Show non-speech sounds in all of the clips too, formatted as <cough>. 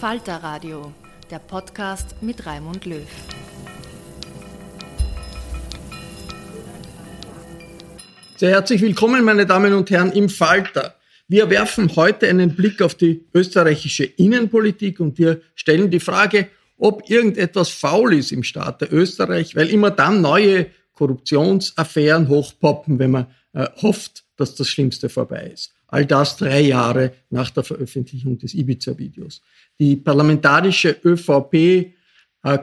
Falter Radio, der Podcast mit Raimund Löw. Sehr herzlich willkommen, meine Damen und Herren, im Falter. Wir werfen heute einen Blick auf die österreichische Innenpolitik und wir stellen die Frage, ob irgendetwas faul ist im Staat Österreich, weil immer dann neue Korruptionsaffären hochpoppen, wenn man äh, hofft, dass das Schlimmste vorbei ist. All das drei Jahre nach der Veröffentlichung des Ibiza-Videos. Die parlamentarische ÖVP äh, äh,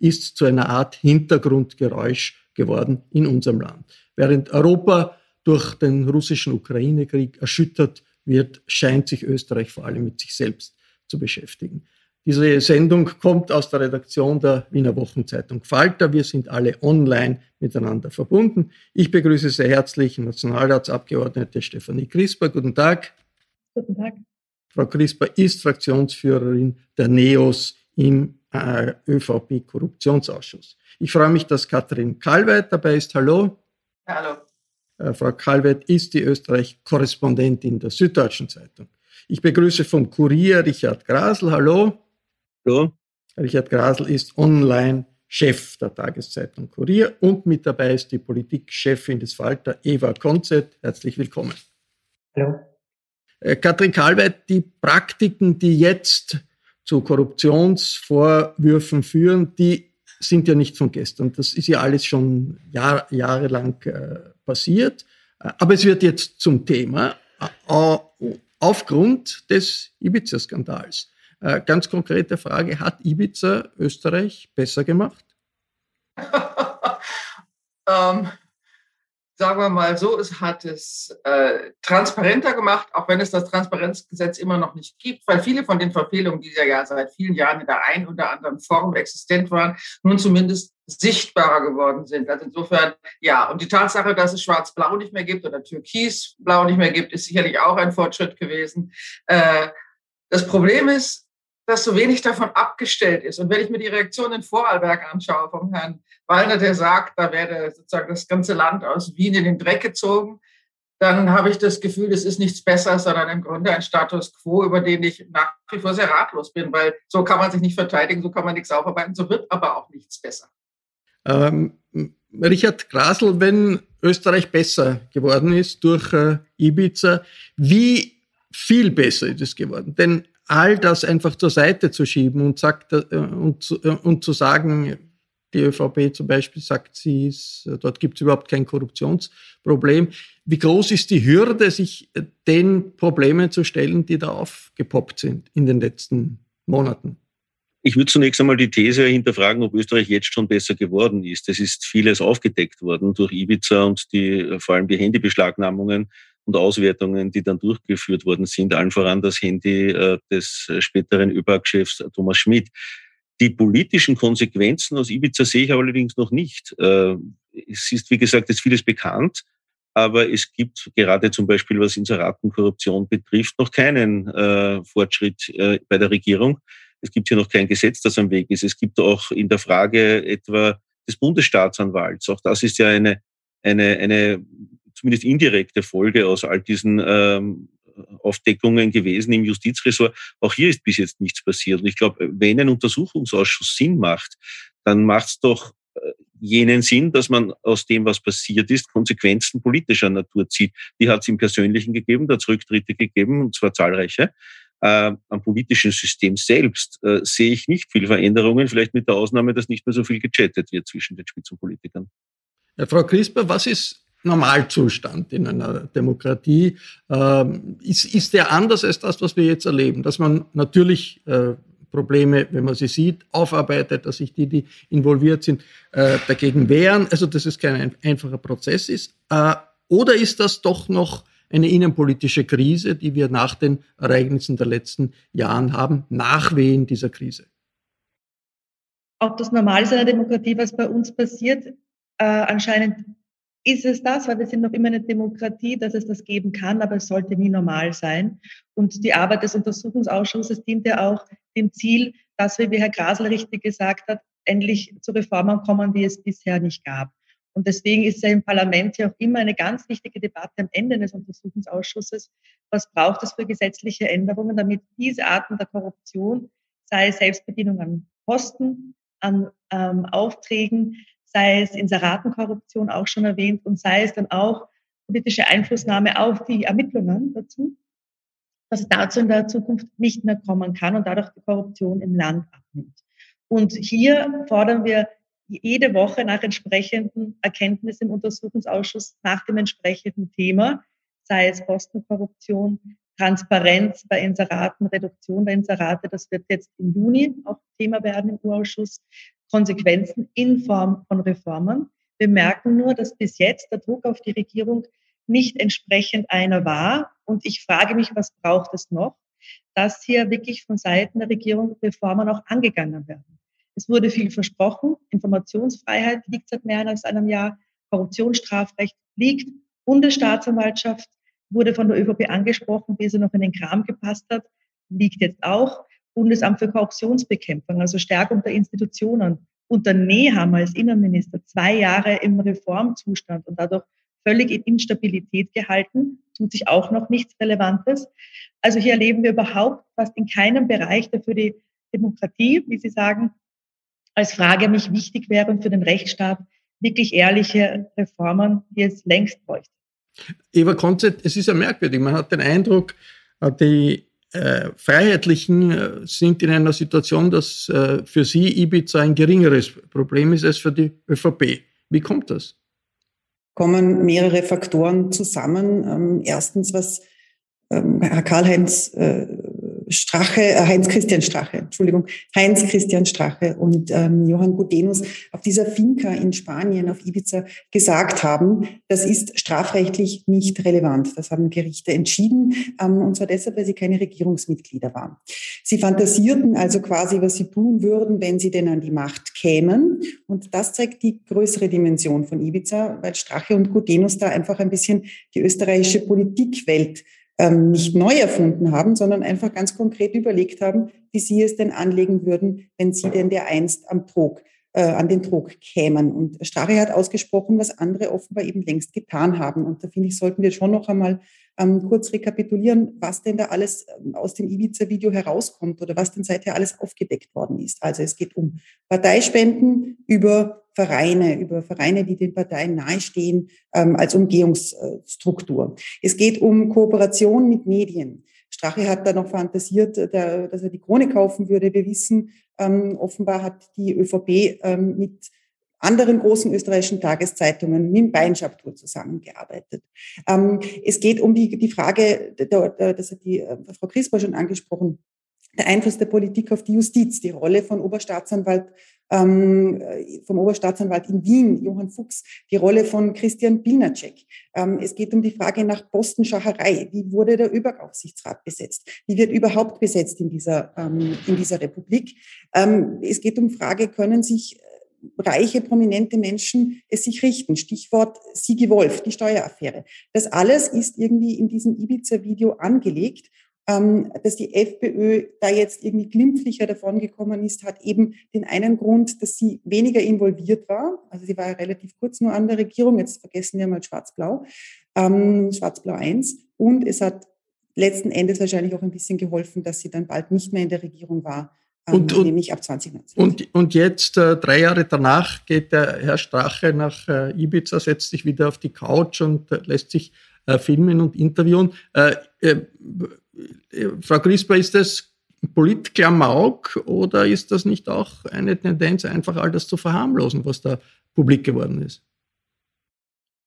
ist zu einer Art Hintergrundgeräusch geworden in unserem Land. Während Europa durch den russischen Ukraine-Krieg erschüttert wird, scheint sich Österreich vor allem mit sich selbst zu beschäftigen. Diese Sendung kommt aus der Redaktion der Wiener Wochenzeitung Falter. Wir sind alle online miteinander verbunden. Ich begrüße sehr herzlich Nationalratsabgeordnete Stefanie Crisper. Guten Tag. Guten Tag. Frau Crisper ist Fraktionsführerin der NEOS im äh, ÖVP-Korruptionsausschuss. Ich freue mich, dass Katrin Kalweit dabei ist. Hallo. Hallo. Äh, Frau Kalweit ist die Österreich-Korrespondentin der Süddeutschen Zeitung. Ich begrüße vom Kurier Richard Grasl. Hallo. Hallo. Richard Grasl ist Online-Chef der Tageszeitung Kurier und mit dabei ist die Politikchefin des Falter Eva Konzett. Herzlich willkommen. Hallo. Äh, Katrin Kalweit, die Praktiken, die jetzt zu Korruptionsvorwürfen führen, die sind ja nicht von gestern. Das ist ja alles schon Jahr, jahrelang äh, passiert. Äh, aber es wird jetzt zum Thema äh, aufgrund des Ibiza-Skandals. Äh, ganz konkrete Frage, hat Ibiza Österreich besser gemacht? <laughs> ähm, sagen wir mal so, es hat es äh, transparenter gemacht, auch wenn es das Transparenzgesetz immer noch nicht gibt, weil viele von den Verfehlungen, die ja seit vielen Jahren in der einen oder anderen Form existent waren, nun zumindest sichtbarer geworden sind. Also insofern, ja, und die Tatsache, dass es Schwarz-Blau nicht mehr gibt oder Türkis-Blau nicht mehr gibt, ist sicherlich auch ein Fortschritt gewesen. Äh, das Problem ist, dass so wenig davon abgestellt ist. Und wenn ich mir die Reaktion in Vorarlberg anschaue vom Herrn Wallner, der sagt, da werde sozusagen das ganze Land aus Wien in den Dreck gezogen, dann habe ich das Gefühl, es ist nichts besser, sondern im Grunde ein Status quo, über den ich nach wie vor sehr ratlos bin, weil so kann man sich nicht verteidigen, so kann man nichts aufarbeiten, so wird aber auch nichts besser. Ähm, Richard Grasl, wenn Österreich besser geworden ist durch äh, Ibiza, wie viel besser ist es geworden? Denn all das einfach zur Seite zu schieben und, sagt, äh, und, äh, und zu sagen, Die ÖVP zum Beispiel sagt, sie ist, dort gibt es überhaupt kein Korruptionsproblem. Wie groß ist die Hürde, sich den Problemen zu stellen, die da aufgepoppt sind in den letzten Monaten? Ich würde zunächst einmal die These hinterfragen, ob Österreich jetzt schon besser geworden ist. Es ist vieles aufgedeckt worden durch Ibiza und die, vor allem die Handybeschlagnahmungen und Auswertungen, die dann durchgeführt worden sind, allen voran das Handy äh, des späteren ÖBAG-Chefs Thomas Schmidt. Die politischen Konsequenzen aus Ibiza sehe ich allerdings noch nicht. Äh, es ist, wie gesagt, ist vieles bekannt, aber es gibt gerade zum Beispiel, was Inseratenkorruption betrifft, noch keinen äh, Fortschritt äh, bei der Regierung. Es gibt hier noch kein Gesetz, das am Weg ist. Es gibt auch in der Frage etwa des Bundesstaatsanwalts. Auch das ist ja eine, eine, eine zumindest indirekte Folge aus all diesen ähm, Aufdeckungen gewesen im Justizressort. Auch hier ist bis jetzt nichts passiert. Und ich glaube, wenn ein Untersuchungsausschuss Sinn macht, dann macht es doch äh, jenen Sinn, dass man aus dem, was passiert ist, Konsequenzen politischer Natur zieht. Die hat es im Persönlichen gegeben, da hat es Rücktritte gegeben, und zwar zahlreiche. Äh, am politischen System selbst äh, sehe ich nicht viel Veränderungen, vielleicht mit der Ausnahme, dass nicht mehr so viel gechattet wird zwischen den Spitzenpolitikern. Ja, Frau Crisper, was ist Normalzustand in einer Demokratie? Ähm, ist, ist der anders als das, was wir jetzt erleben? Dass man natürlich äh, Probleme, wenn man sie sieht, aufarbeitet, dass sich die, die involviert sind, äh, dagegen wehren. Also, dass es kein einfacher Prozess ist. Äh, oder ist das doch noch eine innenpolitische Krise, die wir nach den Ereignissen der letzten Jahren haben, Nachwehen dieser Krise. Ob das normal ist in einer Demokratie, was bei uns passiert, äh, anscheinend ist es das, weil wir sind noch immer eine Demokratie, dass es das geben kann, aber es sollte nie normal sein. Und die Arbeit des Untersuchungsausschusses dient ja auch dem Ziel, dass wir, wie Herr Grasel richtig gesagt hat, endlich zu Reformen kommen, die es bisher nicht gab. Und deswegen ist ja im Parlament ja auch immer eine ganz wichtige Debatte am Ende des Untersuchungsausschusses. Was braucht es für gesetzliche Änderungen, damit diese Arten der Korruption, sei Selbstbedienung an Posten, an ähm, Aufträgen, sei es Inseratenkorruption auch schon erwähnt und sei es dann auch politische Einflussnahme auf die Ermittlungen dazu, dass es dazu in der Zukunft nicht mehr kommen kann und dadurch die Korruption im Land abnimmt. Und hier fordern wir jede Woche nach entsprechenden Erkenntnissen im Untersuchungsausschuss nach dem entsprechenden Thema, sei es Postenkorruption, Transparenz bei Inseraten, Reduktion der Inserate, das wird jetzt im Juni auch Thema werden im Urausschuss, Konsequenzen in Form von Reformen. Wir merken nur, dass bis jetzt der Druck auf die Regierung nicht entsprechend einer war. Und ich frage mich, was braucht es noch, dass hier wirklich von Seiten der Regierung Reformen auch angegangen werden. Es wurde viel versprochen. Informationsfreiheit liegt seit mehr als einem Jahr. Korruptionsstrafrecht liegt. Bundesstaatsanwaltschaft wurde von der ÖVP angesprochen, wie sie noch in den Kram gepasst hat, liegt jetzt auch. Bundesamt für Korruptionsbekämpfung, also Stärkung der Institutionen. Unter Nehammer als Innenminister zwei Jahre im Reformzustand und dadurch völlig in Instabilität gehalten, tut sich auch noch nichts Relevantes. Also hier erleben wir überhaupt fast in keinem Bereich, der für die Demokratie, wie Sie sagen, als Frage mich wichtig wäre und für den Rechtsstaat wirklich ehrliche Reformen, die es längst bräuchte. Eva Konzett, es ist ja merkwürdig. Man hat den Eindruck, äh, die äh, Freiheitlichen äh, sind in einer Situation, dass äh, für sie Ibiza ein geringeres Problem ist als für die ÖVP. Wie kommt das? Kommen mehrere Faktoren zusammen. Ähm, erstens, was ähm, Herr Karl-Heinz äh, Strache, äh, Heinz-Christian Strache, Entschuldigung, Heinz-Christian Strache und ähm, Johann Gudenus auf dieser Finca in Spanien, auf Ibiza, gesagt haben, das ist strafrechtlich nicht relevant. Das haben Gerichte entschieden, ähm, und zwar deshalb, weil sie keine Regierungsmitglieder waren. Sie fantasierten also quasi, was sie tun würden, wenn sie denn an die Macht kämen. Und das zeigt die größere Dimension von Ibiza, weil Strache und Gudenus da einfach ein bisschen die österreichische Politikwelt ähm, nicht neu erfunden haben, sondern einfach ganz konkret überlegt haben, wie sie es denn anlegen würden, wenn sie denn der einst am Trog, äh, an den Trog kämen. Und Strache hat ausgesprochen, was andere offenbar eben längst getan haben. Und da finde ich, sollten wir schon noch einmal ähm, kurz rekapitulieren, was denn da alles ähm, aus dem Ibiza-Video herauskommt oder was denn seither alles aufgedeckt worden ist. Also es geht um Parteispenden über Vereine, über Vereine, die den Parteien nahestehen, ähm, als Umgehungsstruktur. Es geht um Kooperation mit Medien. Strache hat da noch fantasiert, dass er die Krone kaufen würde. Wir wissen, Ähm, offenbar hat die ÖVP ähm, mit anderen großen österreichischen Tageszeitungen mit dem Beinschabtour zusammengearbeitet. Ähm, es geht um die, die Frage, das hat die äh, Frau Crisper schon angesprochen, der Einfluss der Politik auf die Justiz, die Rolle von Oberstaatsanwalt, ähm, vom Oberstaatsanwalt in Wien, Johann Fuchs, die Rolle von Christian Pilnacek. Ähm, es geht um die Frage nach Postenschacherei. Wie wurde der Überaufsichtsrat besetzt? Wie wird überhaupt besetzt in dieser, ähm, in dieser Republik? Ähm, es geht um Frage, können sich reiche, prominente Menschen es sich richten. Stichwort Sigi Wolf, die Steueraffäre. Das alles ist irgendwie in diesem Ibiza-Video angelegt. Ähm, dass die FPÖ da jetzt irgendwie glimpflicher davongekommen ist, hat eben den einen Grund, dass sie weniger involviert war. Also sie war ja relativ kurz nur an der Regierung. Jetzt vergessen wir mal Schwarz-Blau, ähm, Schwarz-Blau 1. Und es hat letzten Endes wahrscheinlich auch ein bisschen geholfen, dass sie dann bald nicht mehr in der Regierung war und, und, nämlich ab 2019. Und, und jetzt, äh, drei Jahre danach, geht der Herr Strache nach äh, Ibiza, setzt sich wieder auf die Couch und äh, lässt sich äh, filmen und interviewen. Äh, äh, Frau Crisper, ist das Politklamauk oder ist das nicht auch eine Tendenz, einfach all das zu verharmlosen, was da publik geworden ist?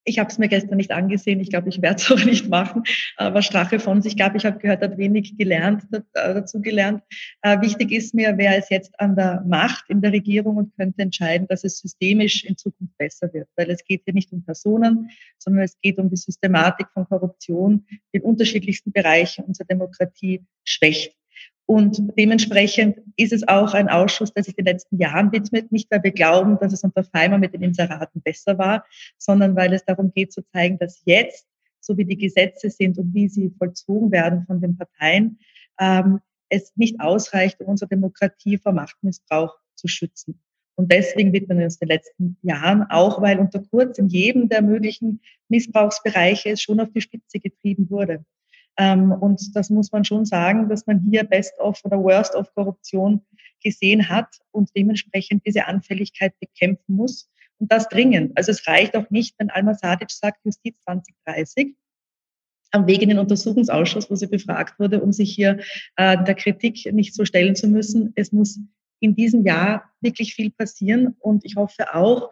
Ich habe es mir gestern nicht angesehen. Ich glaube, ich werde es <laughs> auch nicht machen. Aber Strache von sich gab, ich habe gehört, hat wenig gelernt, äh, dazu gelernt. Äh, wichtig ist mir, wer ist jetzt an der Macht in der Regierung und könnte entscheiden, dass es systemisch in Zukunft besser wird. Weil es geht hier nicht um Personen, sondern es geht um die Systematik von Korruption, die in unterschiedlichsten Bereichen unserer Demokratie schwächt. Und dementsprechend ist es auch ein Ausschuss, der sich den letzten Jahren widmet, nicht weil wir glauben, dass es unter Feimer mit den Inseraten besser war, sondern weil es darum geht zu zeigen, dass jetzt, so wie die Gesetze sind und wie sie vollzogen werden von den Parteien, ähm, es nicht ausreicht, um unsere Demokratie vor Machtmissbrauch zu schützen. Und deswegen widmen wir uns den letzten Jahren, auch weil unter Kurz in jedem der möglichen Missbrauchsbereiche es schon auf die Spitze getrieben wurde. Ähm, und das muss man schon sagen, dass man hier Best of oder Worst of Korruption gesehen hat und dementsprechend diese Anfälligkeit bekämpfen muss. Und das dringend. Also es reicht auch nicht, wenn Alma Sadic sagt, Justiz 2030 am Weg in den Untersuchungsausschuss, wo sie befragt wurde, um sich hier äh, der Kritik nicht so stellen zu müssen. Es muss in diesem Jahr wirklich viel passieren. Und ich hoffe auch,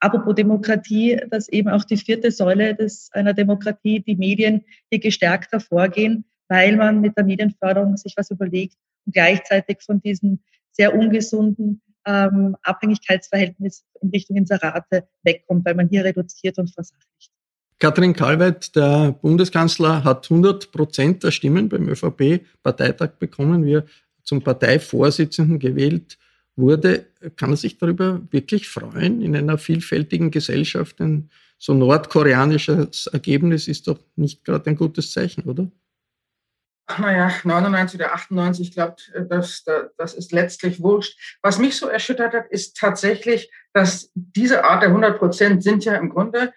Apropos Demokratie, dass eben auch die vierte Säule des, einer Demokratie, die Medien hier gestärkt hervorgehen, weil man mit der Medienförderung sich was überlegt und gleichzeitig von diesem sehr ungesunden ähm, Abhängigkeitsverhältnis in Richtung Inserate wegkommt, weil man hier reduziert und versachlicht. Katrin Kalweit, der Bundeskanzler, hat 100 Prozent der Stimmen beim ÖVP-Parteitag bekommen, wir zum Parteivorsitzenden gewählt wurde, kann er sich darüber wirklich freuen in einer vielfältigen Gesellschaft? Ein so nordkoreanisches Ergebnis ist doch nicht gerade ein gutes Zeichen, oder? Naja, 99 oder 98, ich glaube, das, das ist letztlich wurscht. Was mich so erschüttert hat, ist tatsächlich, dass diese Art der 100 Prozent sind ja im Grunde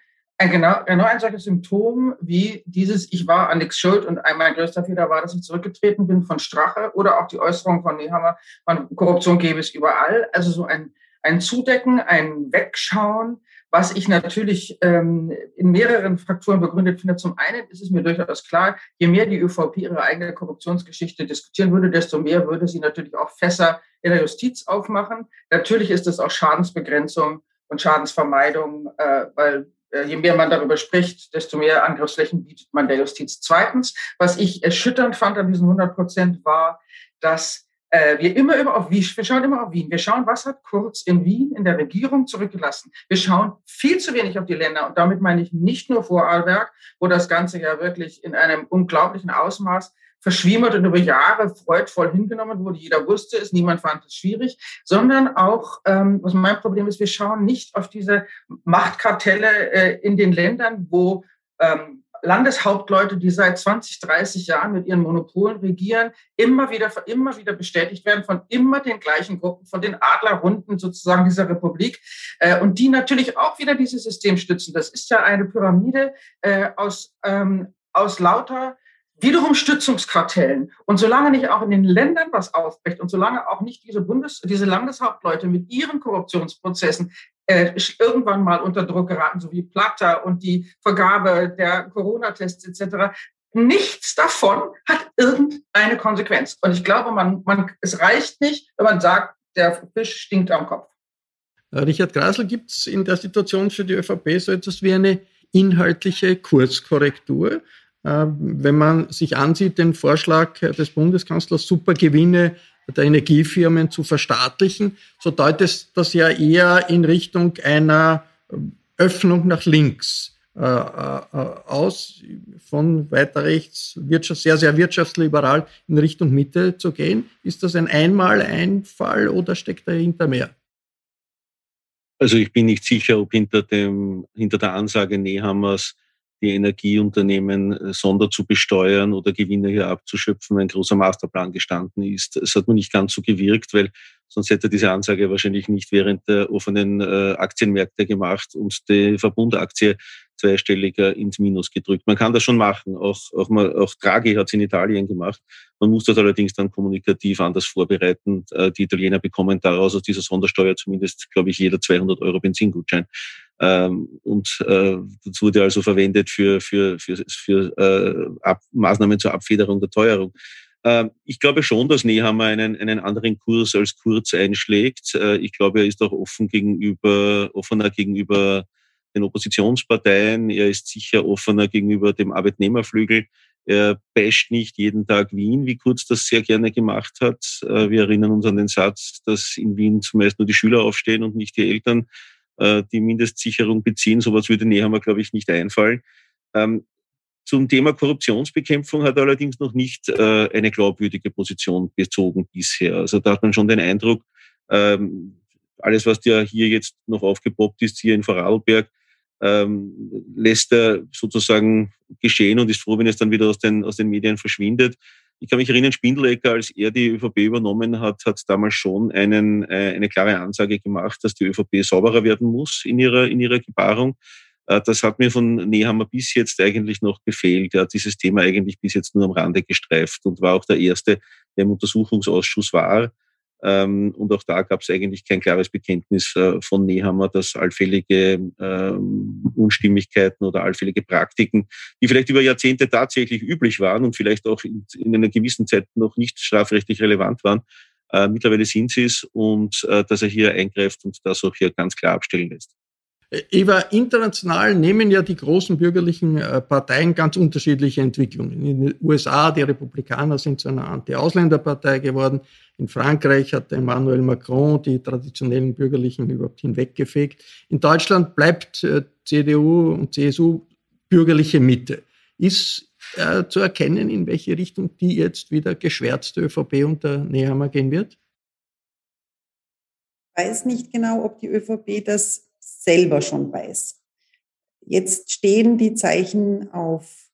genau, genau ein solches Symptom wie dieses Ich war an nichts schuld und mein größter Fehler war, dass ich zurückgetreten bin von Strache oder auch die Äußerung von Nehammer, von Korruption gäbe es überall. Also so ein, ein Zudecken, ein Wegschauen, was ich natürlich ähm, in mehreren Faktoren begründet finde. Zum einen ist es mir durchaus klar, je mehr die ÖVP ihre eigene Korruptionsgeschichte diskutieren würde, desto mehr würde sie natürlich auch Fässer in der Justiz aufmachen. Natürlich ist es auch Schadensbegrenzung und Schadensvermeidung, äh, weil je mehr man darüber spricht, desto mehr Angriffsflächen bietet man der Justiz. Zweitens, was ich erschütternd fand an diesen 100 Prozent, war, dass äh, wir immer über auf Wien, wir schauen immer auf Wien. Wir schauen, was hat Kurz in Wien in der Regierung zurückgelassen. Wir schauen viel zu wenig auf die Länder und damit meine ich nicht nur Vorarlberg, wo das Ganze ja wirklich in einem unglaublichen Ausmaß verschwiemert und über Jahre freudvoll hingenommen wurde. Jeder wusste es, niemand fand es schwierig, sondern auch, ähm, was mein Problem ist, wir schauen nicht auf diese Machtkartelle äh, in den Ländern, wo ähm, Landeshauptleute, die seit 20, 30 Jahren mit ihren Monopolen regieren, immer wieder, immer wieder bestätigt werden von immer den gleichen Gruppen, von den Adlerrunden sozusagen dieser Republik äh, und die natürlich auch wieder dieses System stützen. Das ist ja eine Pyramide äh, aus, ähm, aus lauter wiederum Stützungskartellen. Und solange nicht auch in den Ländern was aufbricht und solange auch nicht diese Bundes-, diese Landeshauptleute mit ihren Korruptionsprozessen äh, irgendwann mal unter Druck geraten, so wie Plata und die Vergabe der Corona-Tests etc., nichts davon hat irgendeine Konsequenz. Und ich glaube, man, man, es reicht nicht, wenn man sagt, der Fisch stinkt am Kopf. Äh, Richard Grasel, gibt es in der Situation für die ÖVP so etwas wie eine inhaltliche Kurskorrektur? Äh, wenn man sich ansieht, den Vorschlag des Bundeskanzlers, Supergewinne der Energiefirmen zu verstaatlichen, so deutet das ja eher in Richtung einer Öffnung nach links äh, aus, von weiter rechts, sehr, sehr wirtschaftsliberal in Richtung Mitte zu gehen. Ist das ein Einmaleinfall oder steckt dahinter mehr? Also ich bin nicht sicher, ob hinter, dem, hinter der Ansage Nehammers die Energieunternehmen äh, sonder zu besteuern oder Gewinne hier abzuschöpfen, ein großer Masterplan gestanden ist. Es hat mir nicht ganz so gewirkt, weil sonst hätte diese Ansage wahrscheinlich nicht während der offenen äh, Aktienmärkte gemacht und die Verbundaktie zweistelliger ins Minus gedrückt. Man kann das schon machen. Auch, auch, mal, auch Draghi hat es in Italien gemacht. Man muss das allerdings dann kommunikativ anders vorbereiten. Äh, die Italiener bekommen daraus aus dieser Sondersteuer zumindest, glaube ich, jeder 200 Euro Benzingutschein. Ähm, und äh, das wurde also verwendet für, für, für, für äh, Ab Maßnahmen zur Abfederung der Teuerung. Ähm, ich glaube schon, dass Nehammer einen, einen anderen Kurs als Kurz einschlägt. Ich glaube, er ist auch offen gegenüber, offener gegenüber den Oppositionsparteien. Er ist sicher offener gegenüber dem Arbeitnehmerflügel. Er basht nicht jeden Tag Wien, wie Kurz das sehr gerne gemacht hat. Äh, wir erinnern uns an den Satz, dass in Wien zumeist nur die Schüler aufstehen und nicht die Eltern äh, die Mindestsicherung beziehen. Sowas würde Nehammer, glaube ich, nicht einfallen. Ähm, zum Thema Korruptionsbekämpfung hat er allerdings noch nicht äh, eine glaubwürdige Position bezogen bisher. Also da hat man schon den Eindruck, ähm, alles, was ja hier jetzt noch aufgepoppt ist, hier in Vorarlberg, ähm, lässt er sozusagen geschehen und ist froh, wenn es dann wieder aus den, aus den Medien verschwindet. Ich kann mich erinnern, Spindlecker, als er die ÖVP übernommen hat, hat damals schon einen, äh, eine klare Ansage gemacht, dass die ÖVP sauberer werden muss in ihrer, in ihrer Gebarung. Äh, das hat mir von Nehammer bis jetzt eigentlich noch gefehlt. Er hat dieses Thema eigentlich bis jetzt nur am Rande gestreift und war auch der Erste, der im Untersuchungsausschuss war. Ähm, und auch da gab es eigentlich kein klares Bekenntnis äh, von Nehammer, dass allfällige ähm, Unstimmigkeiten oder allfällige Praktiken, die vielleicht über Jahrzehnte tatsächlich üblich waren und vielleicht auch in, in einer gewissen Zeit noch nicht strafrechtlich relevant waren, äh, mittlerweile sind sie es und äh, dass er hier eingreift und das auch hier ganz klar abstellen lässt. Eva, international nehmen ja die großen bürgerlichen äh, Parteien ganz unterschiedliche Entwicklungen. In den USA, die Republikaner sind zu einer Anti-Ausländerpartei geworden. In Frankreich hat Emmanuel Macron die traditionellen Bürgerlichen überhaupt hinweggefegt. In Deutschland bleibt äh, CDU und CSU bürgerliche Mitte. Ist äh, zu erkennen, in welche Richtung die jetzt wieder geschwärzte ÖVP unter Nehammer gehen wird? Ich weiß nicht genau, ob die ÖVP das selber schon weiß. Jetzt stehen die Zeichen auf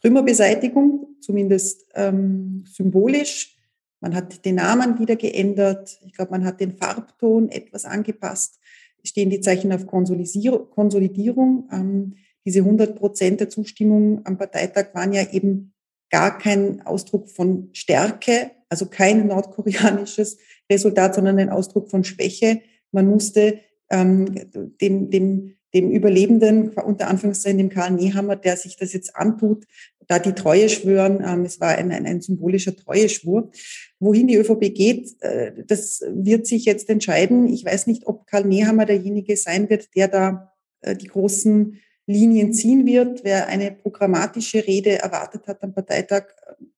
Trümmerbeseitigung, zumindest ähm, symbolisch. Man hat den Namen wieder geändert. Ich glaube, man hat den Farbton etwas angepasst. Stehen die Zeichen auf Konsolidierung. Ähm, diese 100 Prozent der Zustimmung am Parteitag waren ja eben gar kein Ausdruck von Stärke, also kein nordkoreanisches Resultat, sondern ein Ausdruck von Schwäche. Man musste ähm, dem, dem, dem Überlebenden, unter Anführungszeichen dem Karl Nehammer, der sich das jetzt antut, da die Treue schwören. Ähm, es war ein, ein, ein symbolischer Treueschwur. Wohin die ÖVP geht, äh, das wird sich jetzt entscheiden. Ich weiß nicht, ob Karl Nehammer derjenige sein wird, der da äh, die großen Linien ziehen wird. Wer eine programmatische Rede erwartet hat am Parteitag,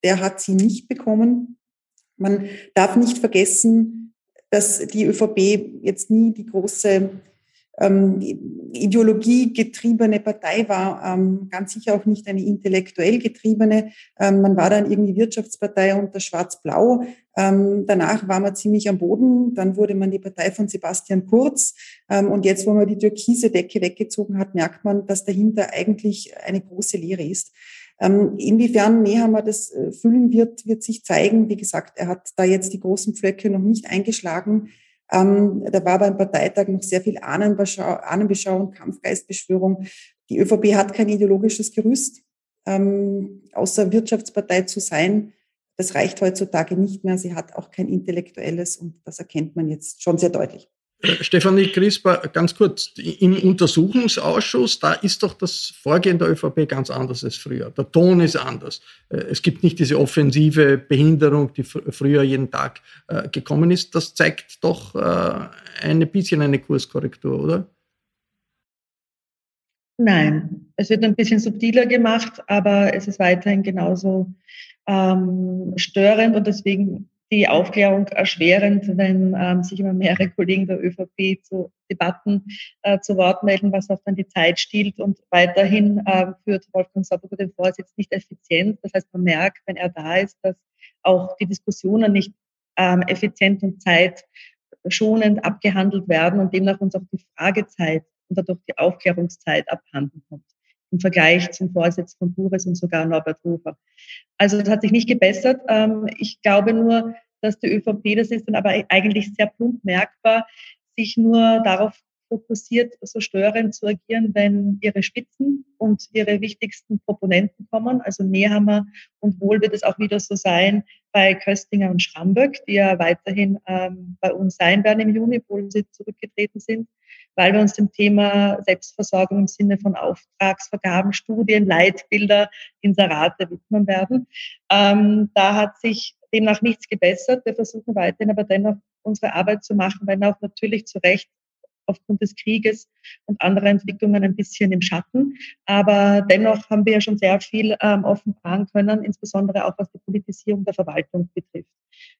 der hat sie nicht bekommen. Man darf nicht vergessen, dass die ÖVP jetzt nie die große ähm, ideologiegetriebene Partei war, ähm, ganz sicher auch nicht eine intellektuell getriebene. Ähm, man war dann irgendwie Wirtschaftspartei unter Schwarz-Blau. Ähm, danach war man ziemlich am Boden. Dann wurde man die Partei von Sebastian Kurz. Ähm, und jetzt, wo man die türkise Decke weggezogen hat, merkt man, dass dahinter eigentlich eine große Leere ist. Ähm, inwiefern Nehammer das äh, füllen wird, wird sich zeigen. Wie gesagt, er hat da jetzt die großen Pflöcke noch nicht eingeschlagen. Ähm, da war beim Parteitag noch sehr viel Ahnenbeschau, Ahnenbeschauung, Kampfgeistbeschwörung. Die ÖVP hat kein ideologisches Gerüst, ähm, außer Wirtschaftspartei zu sein. Das reicht heutzutage nicht mehr. Sie hat auch kein intellektuelles und das erkennt man jetzt schon sehr deutlich. Äh, Stefanie Crisper, ganz kurz, im Untersuchungsausschuss, da ist doch das Vorgehen der ÖVP ganz anders als früher. Der Ton ist anders. Äh, es gibt nicht diese offensive Behinderung, die früher jeden Tag äh, gekommen ist. Das zeigt doch ein bisschen eine Kurskorrektur, oder? Nein, es wird ein bisschen subtiler gemacht, aber es ist weiterhin genauso ähm, störend und deswegen die Aufklärung erschwerend, wenn ähm, sich immer mehrere Kollegen der ÖVP zu Debatten äh, zu Wort melden, was auch dann die Zeit stiehlt. Und weiterhin äh, führt Wolfgang Sauber den Vorsitz nicht effizient. Das heißt, man merkt, wenn er da ist, dass auch die Diskussionen nicht ähm, effizient und zeitschonend abgehandelt werden und demnach uns auch die Fragezeit und dadurch die Aufklärungszeit abhanden kommt im Vergleich zum Vorsitz von Bures und sogar Norbert Hofer. Also das hat sich nicht gebessert. Ähm, ich glaube nur, dass die ÖVP, das ist dann aber eigentlich sehr plump merkbar, sich nur darauf fokussiert, so störend zu agieren, wenn ihre Spitzen und ihre wichtigsten Proponenten kommen. Also Nehammer und wohl wird es auch wieder so sein bei Köstinger und Schramböck, die ja weiterhin ähm, bei uns sein werden im Juni, obwohl sie zurückgetreten sind weil wir uns dem Thema Selbstversorgung im Sinne von Auftragsvergaben, Studien, Leitbilder, Inserate widmen werden. Ähm, da hat sich demnach nichts gebessert. Wir versuchen weiterhin aber dennoch unsere Arbeit zu machen, wenn auch natürlich zu Recht aufgrund des Krieges und anderer Entwicklungen ein bisschen im Schatten. Aber dennoch haben wir ja schon sehr viel ähm, offenbaren können, insbesondere auch was die Politisierung der Verwaltung betrifft.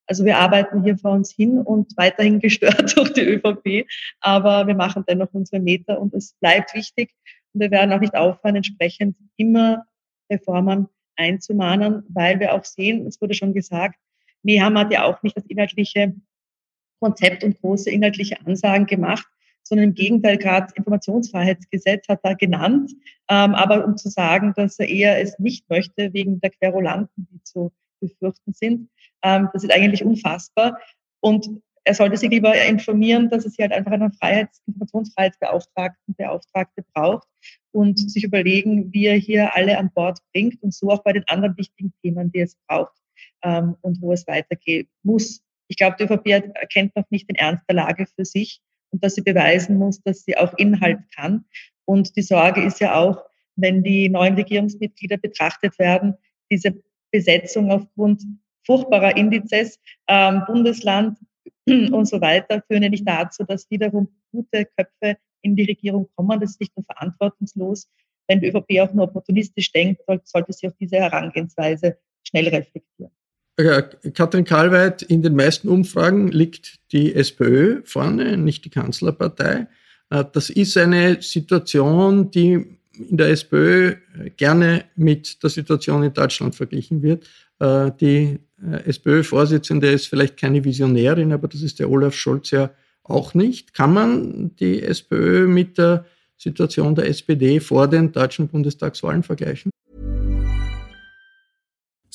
Also wir arbeiten hier vor uns hin und weiterhin <laughs> gestört durch die ÖVP, aber wir machen dennoch unsere Meter und es bleibt wichtig. Und wir werden auch nicht aufhören, entsprechend immer Reformen einzumahnen, weil wir auch sehen, es wurde schon gesagt, Neham hat ja auch nicht das inhaltliche Konzept und große inhaltliche Ansagen gemacht, sondern im Gegenteil, gerade Informationsfreiheitsgesetz hat er genannt, ähm, aber um zu sagen, dass er eher es nicht möchte wegen der Querulanten, die zu befürchten sind, ähm, das ist eigentlich unfassbar. Und er sollte sich lieber informieren, dass es hier halt einfach einen Freiheits-, Informationsfreiheitsbeauftragten, Beauftragte braucht und sich überlegen, wie er hier alle an Bord bringt und so auch bei den anderen wichtigen Themen, die es braucht ähm, und wo es weitergehen muss. Ich glaube, die ÖVP erkennt noch nicht den Ernst der Lage für sich und dass sie beweisen muss, dass sie auch Inhalt kann. Und die Sorge ist ja auch, wenn die neuen Regierungsmitglieder betrachtet werden, diese Besetzung aufgrund furchtbarer Indizes, ähm, Bundesland <clears throat> und so weiter, führen ja nicht dazu, dass wiederum gute Köpfe in die Regierung kommen. Das ist nicht nur verantwortungslos. Wenn die ÖVP auch nur opportunistisch denkt, sollte sie auf diese Herangehensweise schnell reflektieren. Katrin Karlweit, in den meisten Umfragen liegt die SPÖ vorne, nicht die Kanzlerpartei. Äh, das ist eine Situation, die in der SPÖ gerne mit der Situation in Deutschland verglichen wird. Äh, die äh, SPÖ-Vorsitzende ist vielleicht keine Visionärin, aber das ist der Olaf Scholz ja auch nicht. Kann man die SPÖ mit der Situation der SPD vor den deutschen Bundestagswahlen vergleichen?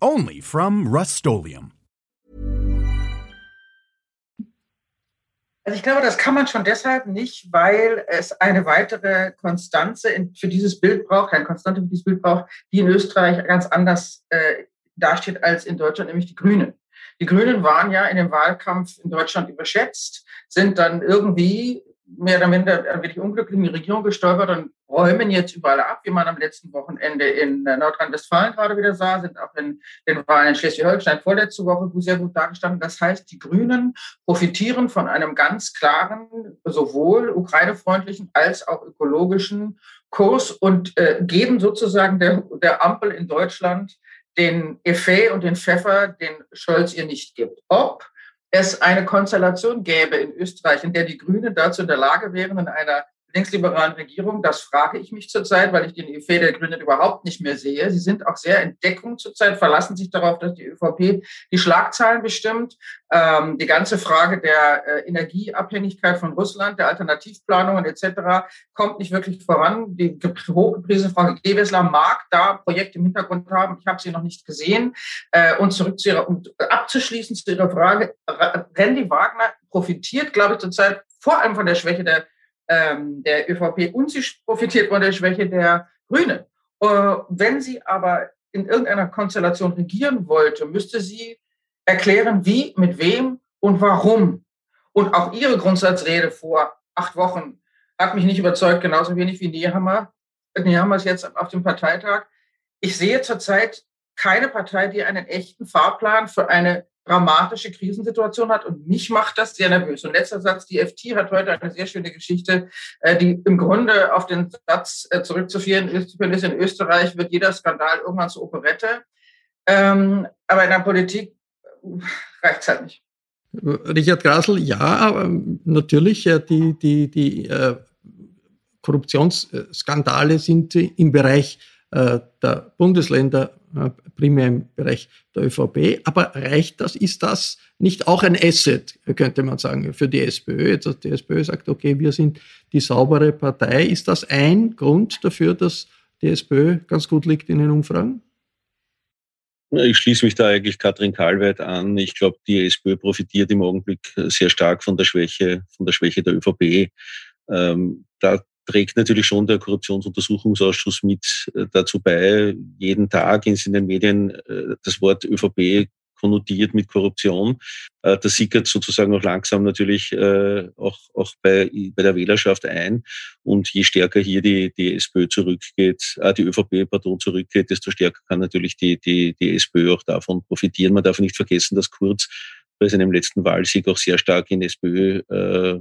Only from Rustolium. Also ich glaube, das kann man schon deshalb nicht, weil es eine weitere Konstanze für dieses Bild braucht, eine Konstante für dieses Bild braucht, die in Österreich ganz anders äh, dasteht als in Deutschland, nämlich die Grünen. Die Grünen waren ja in dem Wahlkampf in Deutschland überschätzt, sind dann irgendwie mehr oder minder ein wenig unglücklich in die Regierung gestolpert und räumen jetzt überall ab, wie man am letzten Wochenende in äh, Nordrhein-Westfalen gerade wieder sah, sind auch in den Wahlen in Schleswig-Holstein vorletzte Woche sehr gut dargestanden. Das heißt, die Grünen profitieren von einem ganz klaren, sowohl ukrainefreundlichen als auch ökologischen Kurs und äh, geben sozusagen der, der Ampel in Deutschland den Effet und den Pfeffer, den Scholz ihr nicht gibt. Ob es eine Konstellation gäbe in Österreich, in der die Grünen dazu in der Lage wären, in einer linksliberalen Regierung? Das frage ich mich zurzeit, weil ich den ÖV der Grünen überhaupt nicht mehr sehe. Sie sind auch sehr in Deckung zurzeit, verlassen sich darauf, dass die ÖVP die Schlagzahlen bestimmt. Ähm, die ganze Frage der äh, Energieabhängigkeit von Russland, der Alternativplanungen etc. kommt nicht wirklich voran. Die hochgepriesene Frau Gewessler mag da Projekte im Hintergrund haben. Ich habe sie noch nicht gesehen. Äh, und zurück zu ihrer, um abzuschließen zu Ihrer Frage, Randy Wagner profitiert, glaube ich, zurzeit vor allem von der Schwäche der ähm, der ÖVP und sie profitiert von der Schwäche der Grünen. Äh, wenn sie aber in irgendeiner Konstellation regieren wollte, müsste sie erklären, wie, mit wem und warum. Und auch ihre Grundsatzrede vor acht Wochen hat mich nicht überzeugt, genauso wenig wie Nehammer. Nehammer ist jetzt auf dem Parteitag. Ich sehe zurzeit keine Partei, die einen echten Fahrplan für eine dramatische Krisensituation hat und mich macht das sehr nervös. Und letzter Satz, die FT hat heute eine sehr schöne Geschichte, äh, die im Grunde auf den Satz äh, zurückzuführen ist, in Österreich wird jeder Skandal irgendwann zur Operette. Ähm, aber in der Politik äh, reicht es halt nicht. Richard Grasel, ja, natürlich, die, die, die Korruptionsskandale sind im Bereich der Bundesländer primär im Bereich der ÖVP. Aber reicht das? Ist das nicht auch ein Asset, könnte man sagen, für die SPÖ? Jetzt die SPÖ sagt, okay, wir sind die saubere Partei. Ist das ein Grund dafür, dass die SPÖ ganz gut liegt in den Umfragen? Ich schließe mich da eigentlich Katrin Karlweit an. Ich glaube, die SPÖ profitiert im Augenblick sehr stark von der Schwäche, von der Schwäche der ÖVP. Ähm, da trägt natürlich schon der Korruptionsuntersuchungsausschuss mit äh, dazu bei. Jeden Tag ist in den Medien äh, das Wort ÖVP konnotiert mit Korruption. Äh, das sickert sozusagen auch langsam natürlich auch, auch bei, bei der Wählerschaft ein. Und je stärker hier die, die SPÖ zurückgeht, die ÖVP, pardon, zurückgeht, desto stärker kann natürlich die, die, die SPÖ auch davon profitieren. Man darf nicht vergessen, dass Kurz bei seinem letzten Wahlsieg auch sehr stark in SPÖ äh,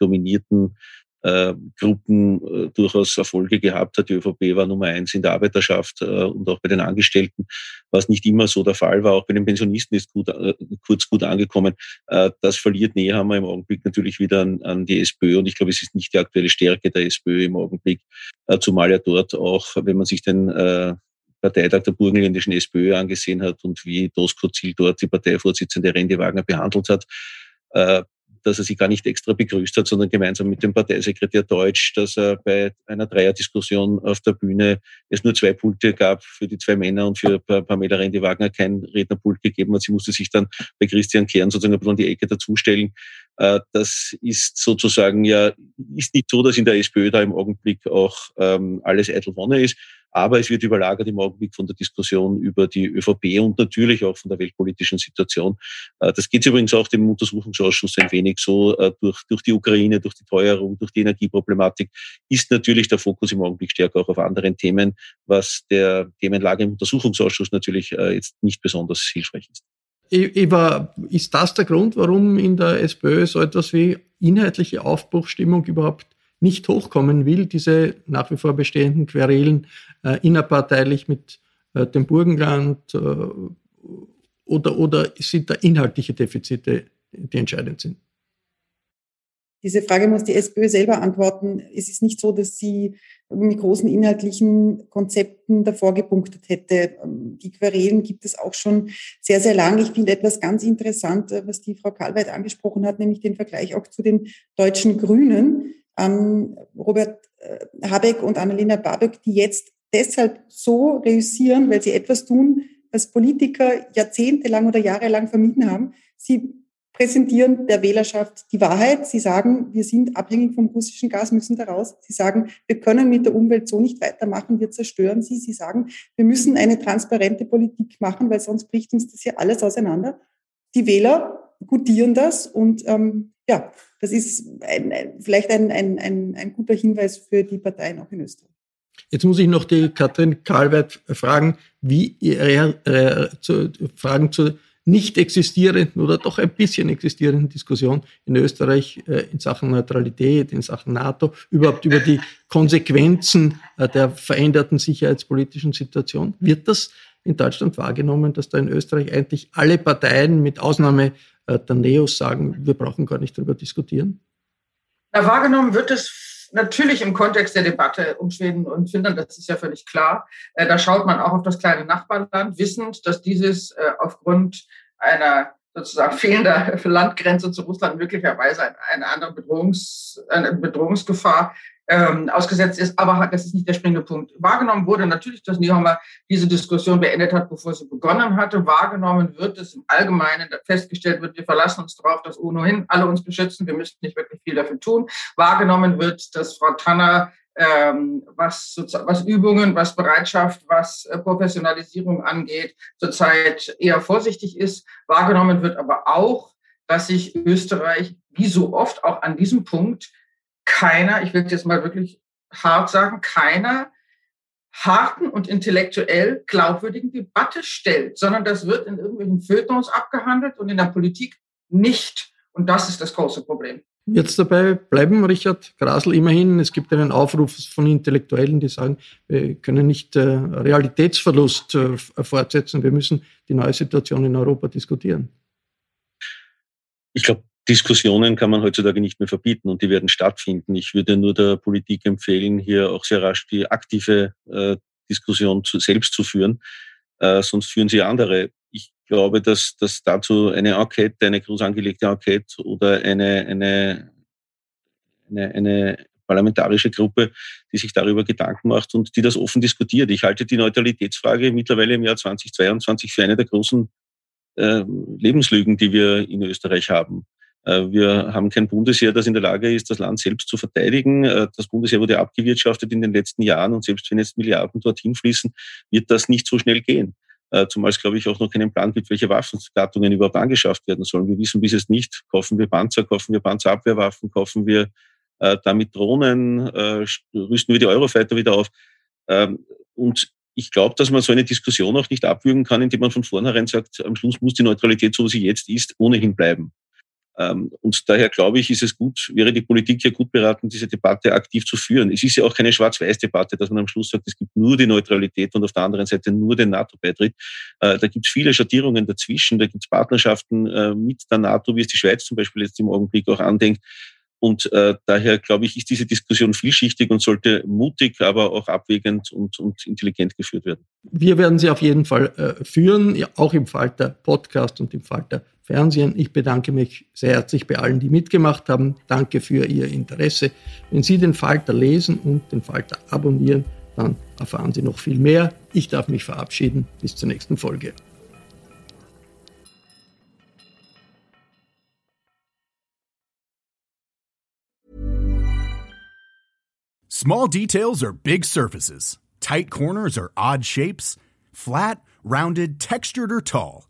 dominierten äh, Gruppen äh, durchaus Erfolge gehabt hat. Die ÖVP war Nummer eins in der Arbeiterschaft äh, und auch bei den Angestellten, was nicht immer so der Fall war. Auch bei den Pensionisten ist gut, äh, kurz gut angekommen. Äh, das verliert Nehammer im Augenblick natürlich wieder an, an die SPÖ und ich glaube, es ist nicht die aktuelle Stärke der SPÖ im Augenblick, äh, zumal ja dort auch, wenn man sich den äh, Parteitag der burgenländischen SPÖ angesehen hat und wie Dosko Ziel dort die Parteivorsitzende Rendi Wagner behandelt hat, äh, dass er sie gar nicht extra begrüßt hat, sondern gemeinsam mit dem Parteisekretär Deutsch, dass er bei einer Dreierdiskussion auf der Bühne es nur zwei Pulte gab für die zwei Männer und für Pamela Rendi-Wagner kein Rednerpult gegeben hat. Sie musste sich dann bei Christian Kern sozusagen ein bisschen an die Ecke dazustellen. Äh, das ist sozusagen ja, ist nicht so, dass in der SPÖ da im Augenblick auch ähm, alles eitel Wonne ist. Aber es wird überlagert im Augenblick von der Diskussion über die ÖVP und natürlich auch von der weltpolitischen Situation. Äh, das geht übrigens auch dem Untersuchungsausschuss ein wenig so. Äh, durch, durch die Ukraine, durch die Teuerung, durch die Energieproblematik ist natürlich der Fokus im Augenblick stärker auch auf anderen Themen, was der Themenlage im Untersuchungsausschuss natürlich äh, jetzt nicht besonders hilfreich ist. Eva, ist das der Grund, warum in der SPÖ so etwas wie inhaltliche Aufbruchstimmung überhaupt nicht hochkommen will, diese nach wie vor bestehenden Querelen äh, innerparteilich mit äh, dem Burgenland äh, oder, oder sind da inhaltliche Defizite, die entscheidend sind? Diese Frage muss die SPÖ selber antworten. Es ist nicht so, dass sie mit großen inhaltlichen Konzepten davor gepunktet hätte. Ähm, die Querelen gibt es auch schon sehr, sehr lang. Ich finde etwas ganz interessant, äh, was die Frau Karlweit angesprochen hat, nämlich den Vergleich auch zu den deutschen Grünen ähm, Robert äh, Habeck und Annalena Baerbock, die jetzt deshalb so reüssieren, weil sie etwas tun, was Politiker jahrzehntelang oder jahrelang vermieden haben. Sie präsentieren der Wählerschaft die Wahrheit. Sie sagen, wir sind abhängig vom russischen Gas, müssen da raus. Sie sagen, wir können mit der Umwelt so nicht weitermachen, wir zerstören sie. Sie sagen, wir müssen eine transparente Politik machen, weil sonst bricht uns das hier alles auseinander. Die Wähler gutieren das und ähm, ja, das ist ein, vielleicht ein, ein, ein, ein guter Hinweis für die Parteien auch in Österreich. Jetzt muss ich noch die Katrin Karlweit fragen, wie ihre äh, zu, Fragen zur nicht existierenden oder doch ein bisschen existierenden Diskussion in Österreich äh, in Sachen Neutralität, in Sachen NATO, überhaupt über die <laughs> Konsequenzen äh, der veränderten sicherheitspolitischen Situation. Wird das in Deutschland wahrgenommen, dass da in Österreich eigentlich alle Parteien mit Ausnahme äh, der Neos sagen, wir brauchen gar nicht darüber diskutieren? Na, wahrgenommen wird es natürlich im Kontext der Debatte um Schweden und Finnland, das ist ja völlig klar. Äh, da schaut man auch auf das kleine Nachbarland, wissend, dass dieses äh, aufgrund einer sozusagen fehlender <laughs> Landgrenze zu Russland möglicherweise eine andere Bedrohungs, eine Bedrohungsgefahr ähm, ausgesetzt ist. Aber das ist nicht der springende Punkt. Wahrgenommen wurde natürlich, dass Nehammer diese Diskussion beendet hat, bevor sie begonnen hatte. Wahrgenommen wird es im Allgemeinen, festgestellt wird, wir verlassen uns darauf, dass ohnehin alle uns beschützen. Wir müssen nicht wirklich viel dafür tun. Wahrgenommen wird, dass Frau Tanner ähm, was, was Übungen, was Bereitschaft, was äh, Professionalisierung angeht, zurzeit eher vorsichtig ist. Wahrgenommen wird aber auch, dass sich Österreich wie so oft auch an diesem Punkt keiner, ich will jetzt mal wirklich hart sagen, keiner harten und intellektuell glaubwürdigen Debatte stellt, sondern das wird in irgendwelchen Feuilletons abgehandelt und in der Politik nicht. Und das ist das große Problem. Jetzt dabei bleiben, Richard Grasel, immerhin. Es gibt einen Aufruf von Intellektuellen, die sagen, wir können nicht äh, Realitätsverlust äh, fortsetzen. Wir müssen die neue Situation in Europa diskutieren. Ich glaube, Diskussionen kann man heutzutage nicht mehr verbieten und die werden stattfinden. Ich würde nur der Politik empfehlen, hier auch sehr rasch die aktive äh, Diskussion zu, selbst zu führen. Äh, sonst führen sie andere. Ich glaube, dass, dass dazu eine Enquete, eine groß angelegte Enquete oder eine, eine, eine, eine parlamentarische Gruppe, die sich darüber Gedanken macht und die das offen diskutiert. Ich halte die Neutralitätsfrage mittlerweile im Jahr 2022 für eine der großen äh, Lebenslügen, die wir in Österreich haben. Äh, wir haben kein Bundesheer, das in der Lage ist, das Land selbst zu verteidigen. Äh, das Bundesheer wurde abgewirtschaftet in den letzten Jahren und selbst wenn jetzt Milliarden dorthin fließen, wird das nicht so schnell gehen. Äh, zumal es, glaube ich, auch noch keinen Plan gibt, welche Waffengattungen überhaupt angeschafft werden sollen. Wir wissen bis jetzt nicht, kaufen wir Panzer, kaufen wir Panzerabwehrwaffen, kaufen wir damit Drohnen, rüsten wir die Eurofighter wieder auf. Ähm, und ich glaube, dass man so eine Diskussion auch nicht abwürgen kann, indem man von vornherein sagt, am Schluss muss die Neutralität, so wie sie jetzt ist, ohnehin bleiben. Ähm, und daher glaube ich, ist es gut, wäre die Politik hier gut beraten, diese Debatte aktiv zu führen. Es ist ja auch keine Schwarz-Weiß-Debatte, dass man am Schluss sagt, es gibt nur die Neutralität und auf der anderen Seite nur den NATO-Beitritt. Äh, da gibt es viele Schattierungen dazwischen, da gibt es Partnerschaften äh, mit der NATO, wie es die Schweiz zum Beispiel jetzt im Augenblick auch andenkt. Und äh, daher glaube ich, ist diese Diskussion vielschichtig und sollte mutig, aber auch abwägend und, und intelligent geführt werden. Wir werden sie auf jeden Fall führen, ja, auch im Falter Podcast und im Falter Fernsehen. Ich bedanke mich sehr herzlich bei allen, die mitgemacht haben. Danke für Ihr Interesse. Wenn Sie den Falter lesen und den Falter abonnieren, dann erfahren Sie noch viel mehr. Ich darf mich verabschieden. Bis zur nächsten Folge. Small details are big surfaces. Tight corners are odd shapes. Flat, rounded, textured or tall.